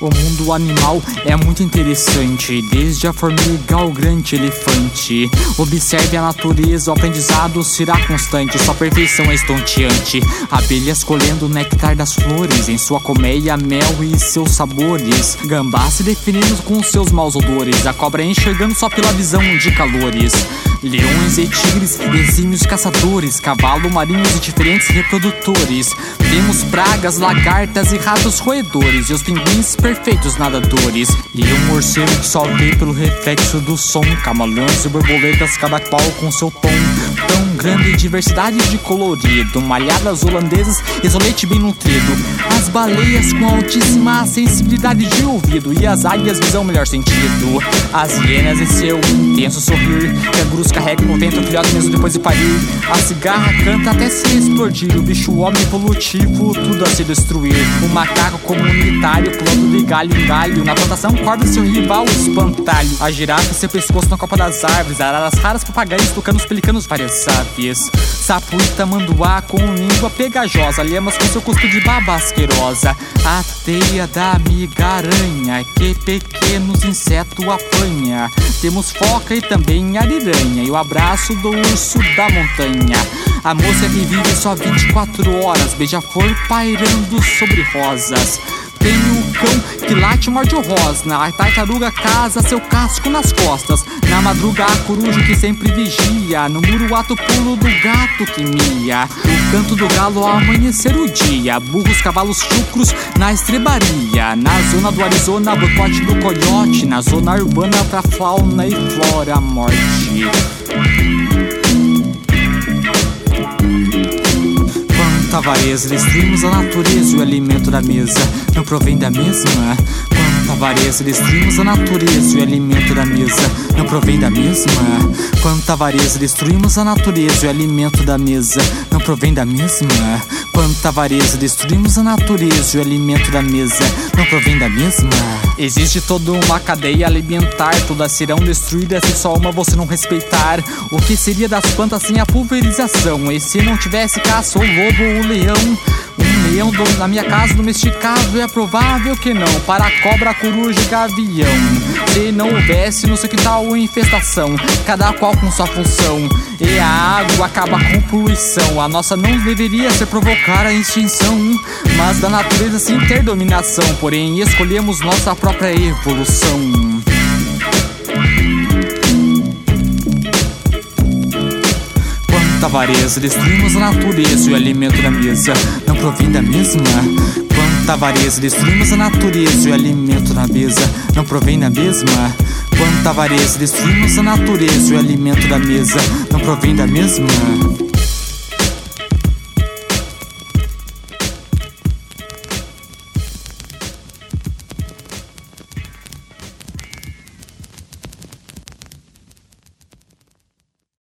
O mundo animal é muito interessante, desde a formiga ao grande elefante. Observe a natureza, o aprendizado será constante, sua perfeição é estonteante. Abelhas colhendo o néctar das flores, em sua colmeia, mel e seus sabores. Gambá se definindo com seus maus odores, a cobra enxergando só pela visão de calores. Leões e tigres, exímios caçadores, cavalo marinhos e diferentes reprodutores. Vemos pragas, lagartas e ratos roedores, e os pinguins perfeitos nadadores. E um morcego que só vê pelo reflexo do som, camaleões e borboletas, cada qual com seu tom. Tão grande diversidade de colorido, malhadas holandesas, isolete bem nutrido. As baleias com altíssima sensibilidade de ouvido, e as águias visão melhor sentido. As hienas e seu intenso sorrir, cangurus carregam no vento filhote mesmo depois de parir. A cigarra canta até se explodir, o bicho homem evolutivo, tudo a se destruir. O macaco comunitário pulando de galho em galho, na plantação corda seu rival, espantalho. A girafa seu pescoço na copa das árvores, araras raras, papagaios tocando os pelicanos várias Sapo e tamanduá com língua pegajosa, lhamas com seu cuspe de baba asquerosa. A teia da amiga aranha, que pequenos insetos apanha. Temos foca e também ariranha, e o abraço do urso da montanha. A moça que vive só 24 horas, beija-flor pairando sobre rosas. Tem o cão que late morde o rosna. A tartaruga casa seu casco nas costas. Na madruga a coruja que sempre vigia. No muro ato pulo do gato que mia. O canto do galo ao amanhecer o dia. Burros, cavalos chucros na estrebaria. Na zona do Arizona, boicote do coiote. Na zona urbana pra fauna e flora morte. Avareza, destruímos a natureza e o alimento da mesa não provém da mesma. Quanta avareza, destruímos a natureza e o alimento da mesa não provém da mesma. Quanta avareza, destruímos a natureza e o alimento da mesa não provém da mesma. Quanta avareza, destruímos a natureza e o alimento da mesa não provém da mesma. Existe toda uma cadeia alimentar, todas serão destruídas se só uma você não respeitar. O que seria das plantas sem a pulverização? E se não tivesse caça ou lobo ou leão? Leão do- na minha casa domesticável é provável que não. Para a cobra, coruja e gavião. Se não houvesse no seu quintal infestação, cada qual com sua função. E a água acaba com poluição. A nossa não deveria ser provocar a extinção, mas da natureza sim ter dominação. Porém, escolhemos nossa própria evolução. Quanta avareza, destruímos a natureza e o alimento da mesa não provém da mesma. Quanta avareza, destruímos a natureza e o alimento da mesa não provém da mesma. Quanta avareza, destruímos a natureza e o alimento da mesa não provém da mesma.